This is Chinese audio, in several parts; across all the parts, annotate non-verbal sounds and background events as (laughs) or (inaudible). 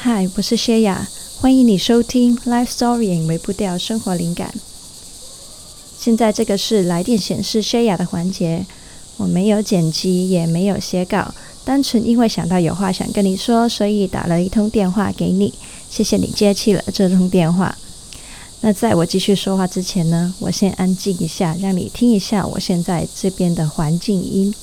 嗨，我是谢雅，欢迎你收听《Life Story》微步调生活灵感。现在这个是来电显示谢雅的环节，我没有剪辑，也没有写稿，单纯因为想到有话想跟你说，所以打了一通电话给你。谢谢你接起了这通电话。那在我继续说话之前呢，我先安静一下，让你听一下我现在这边的环境音。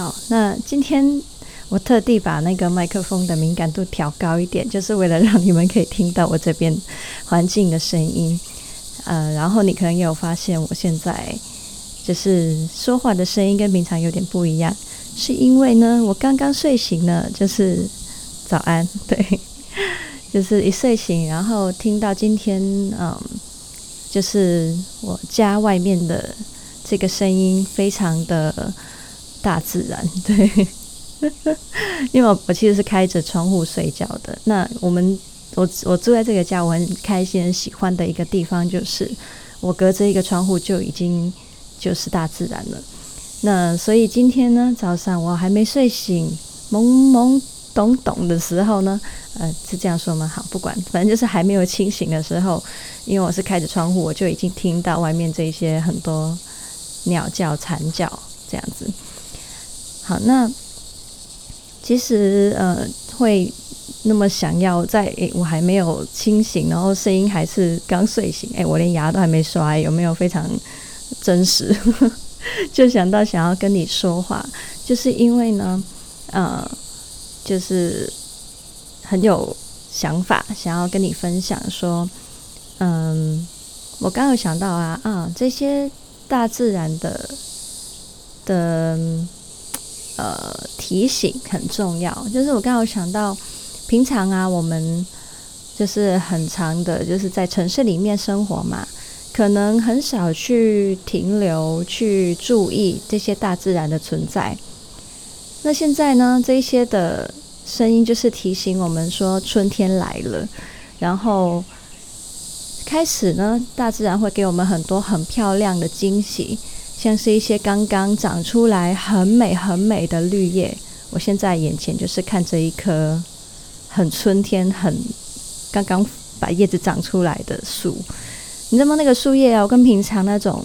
好，那今天我特地把那个麦克风的敏感度调高一点，就是为了让你们可以听到我这边环境的声音。(laughs) 呃，然后你可能也有发现，我现在就是说话的声音跟平常有点不一样，是因为呢，我刚刚睡醒了，就是早安，对，(laughs) 就是一睡醒，然后听到今天，嗯，就是我家外面的这个声音非常的。大自然，(laughs) 对，(laughs) 因为我我其实是开着窗户睡觉的。那我们我我住在这个家，我很开心、很喜欢的一个地方，就是我隔着一个窗户就已经就是大自然了。那所以今天呢，早上我还没睡醒，懵懵懂懂的时候呢，呃，是这样说吗？好，不管，反正就是还没有清醒的时候，因为我是开着窗户，我就已经听到外面这些很多鸟叫、蝉叫这样子。好，那其实呃，会那么想要在诶，我还没有清醒，然后声音还是刚睡醒，诶，我连牙都还没刷，有没有非常真实？(laughs) 就想到想要跟你说话，就是因为呢，呃，就是很有想法，想要跟你分享说，嗯，我刚有想到啊啊，这些大自然的的。呃，提醒很重要。就是我刚好想到，平常啊，我们就是很长的，就是在城市里面生活嘛，可能很少去停留、去注意这些大自然的存在。那现在呢，这些的声音就是提醒我们说，春天来了，然后开始呢，大自然会给我们很多很漂亮的惊喜。像是一些刚刚长出来很美很美的绿叶，我现在眼前就是看着一棵很春天、很刚刚把叶子长出来的树。你知道吗？那个树叶啊，跟平常那种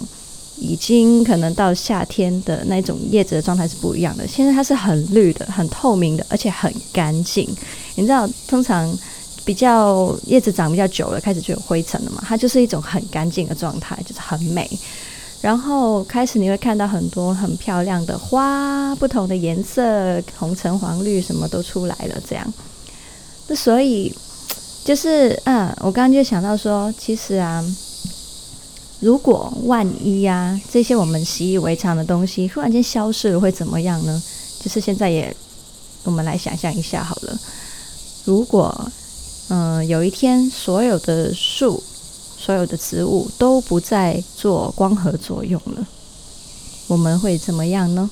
已经可能到夏天的那种叶子的状态是不一样的。现在它是很绿的、很透明的，而且很干净。你知道，通常比较叶子长比较久了，开始就有灰尘了嘛？它就是一种很干净的状态，就是很美。然后开始你会看到很多很漂亮的花，不同的颜色，红橙黄绿什么都出来了。这样，那所以就是，嗯，我刚刚就想到说，其实啊，如果万一啊，这些我们习以为常的东西忽然间消失了，会怎么样呢？就是现在也，我们来想象一下好了。如果，嗯，有一天所有的树。所有的植物都不再做光合作用了，我们会怎么样呢？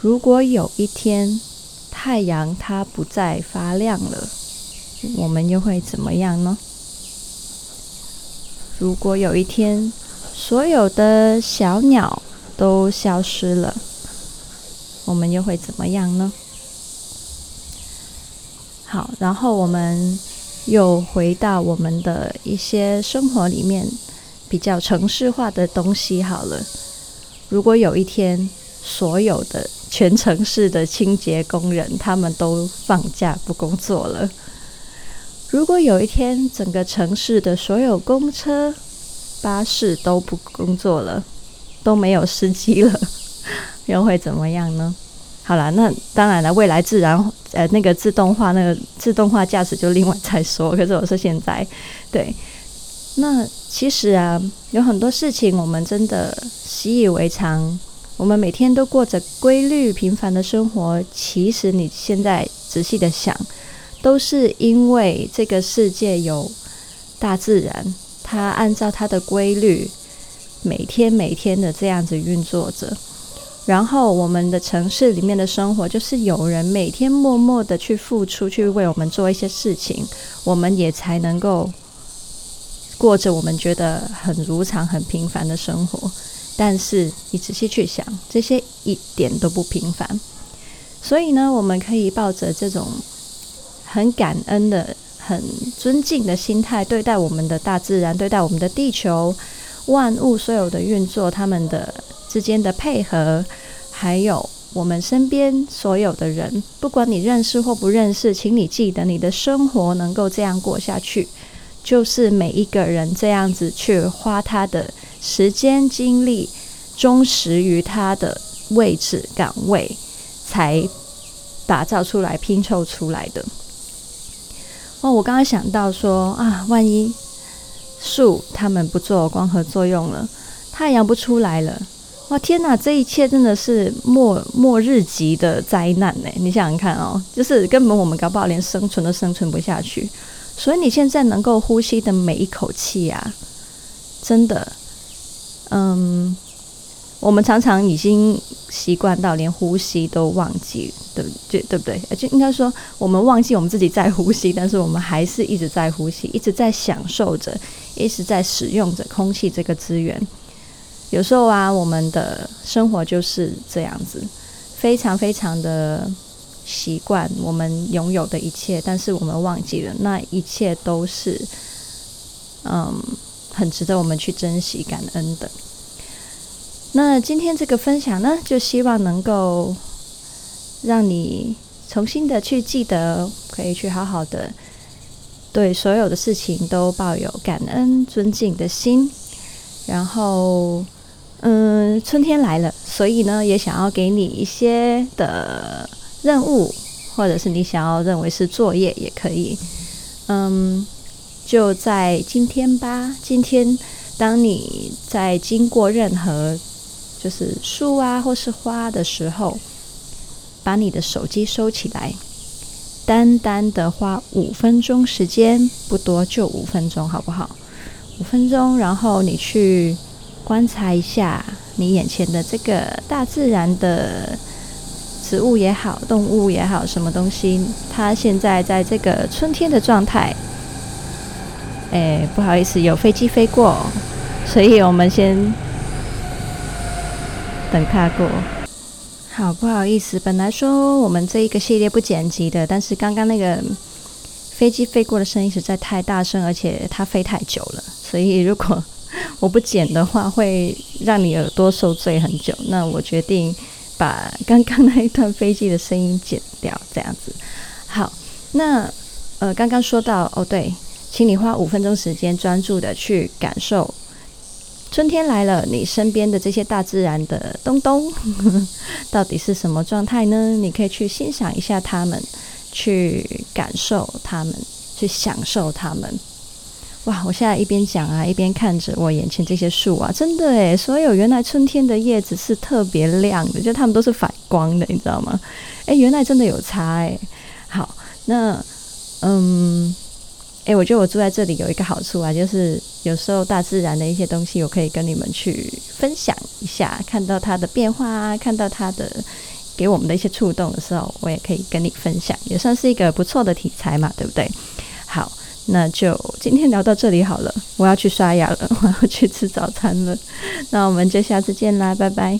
如果有一天太阳它不再发亮了，我们又会怎么样呢？如果有一天所有的小鸟都消失了，我们又会怎么样呢？好，然后我们。又回到我们的一些生活里面，比较城市化的东西好了。如果有一天，所有的全城市的清洁工人他们都放假不工作了；如果有一天，整个城市的所有公车、巴士都不工作了，都没有司机了，(laughs) 又会怎么样呢？好了，那当然了，未来自然呃那个自动化那个自动化驾驶就另外再说。可是我说现在，对，那其实啊有很多事情我们真的习以为常，我们每天都过着规律平凡的生活。其实你现在仔细的想，都是因为这个世界有大自然，它按照它的规律，每天每天的这样子运作着。然后，我们的城市里面的生活，就是有人每天默默的去付出，去为我们做一些事情，我们也才能够过着我们觉得很如常、很平凡的生活。但是你仔细去想，这些一点都不平凡。所以呢，我们可以抱着这种很感恩的、很尊敬的心态，对待我们的大自然，对待我们的地球、万物所有的运作，他们的之间的配合，还有我们身边所有的人，不管你认识或不认识，请你记得，你的生活能够这样过下去，就是每一个人这样子去花他的。时间精力忠实于他的位置岗位，才打造出来、拼凑出来的。哦，我刚刚想到说啊，万一树他们不做光合作用了，太阳不出来了，哇，天哪！这一切真的是末末日级的灾难呢！你想想看哦，就是根本我们搞不好连生存都生存不下去。所以你现在能够呼吸的每一口气啊，真的。嗯，我们常常已经习惯到连呼吸都忘记，对不对？对不对？就应该说，我们忘记我们自己在呼吸，但是我们还是一直在呼吸，一直在享受着，一直在使用着空气这个资源。有时候啊，我们的生活就是这样子，非常非常的习惯我们拥有的一切，但是我们忘记了，那一切都是，嗯。很值得我们去珍惜、感恩的。那今天这个分享呢，就希望能够让你重新的去记得，可以去好好的对所有的事情都抱有感恩、尊敬的心。然后，嗯，春天来了，所以呢，也想要给你一些的任务，或者是你想要认为是作业也可以，嗯。就在今天吧。今天，当你在经过任何就是树啊或是花的时候，把你的手机收起来，单单的花五分钟时间，不多，就五分钟，好不好？五分钟，然后你去观察一下你眼前的这个大自然的植物也好，动物也好，什么东西，它现在在这个春天的状态。哎，不好意思，有飞机飞过，所以我们先等它过。好，不好意思，本来说我们这一个系列不剪辑的，但是刚刚那个飞机飞过的声音实在太大声，而且它飞太久了，所以如果我不剪的话，会让你耳朵受罪很久。那我决定把刚刚那一段飞机的声音剪掉，这样子。好，那呃，刚刚说到哦，对。请你花五分钟时间，专注的去感受春天来了，你身边的这些大自然的东东 (laughs) 到底是什么状态呢？你可以去欣赏一下它们，去感受它们，去享受它们。哇！我现在一边讲啊，一边看着我眼前这些树啊，真的诶，所有原来春天的叶子是特别亮的，就它们都是反光的，你知道吗？诶，原来真的有差诶。好，那嗯。哎，我觉得我住在这里有一个好处啊，就是有时候大自然的一些东西，我可以跟你们去分享一下，看到它的变化啊，看到它的给我们的一些触动的时候，我也可以跟你分享，也算是一个不错的题材嘛，对不对？那就今天聊到这里好了，我要去刷牙了，(laughs) 我要去吃早餐了，那我们就下次见啦，拜拜。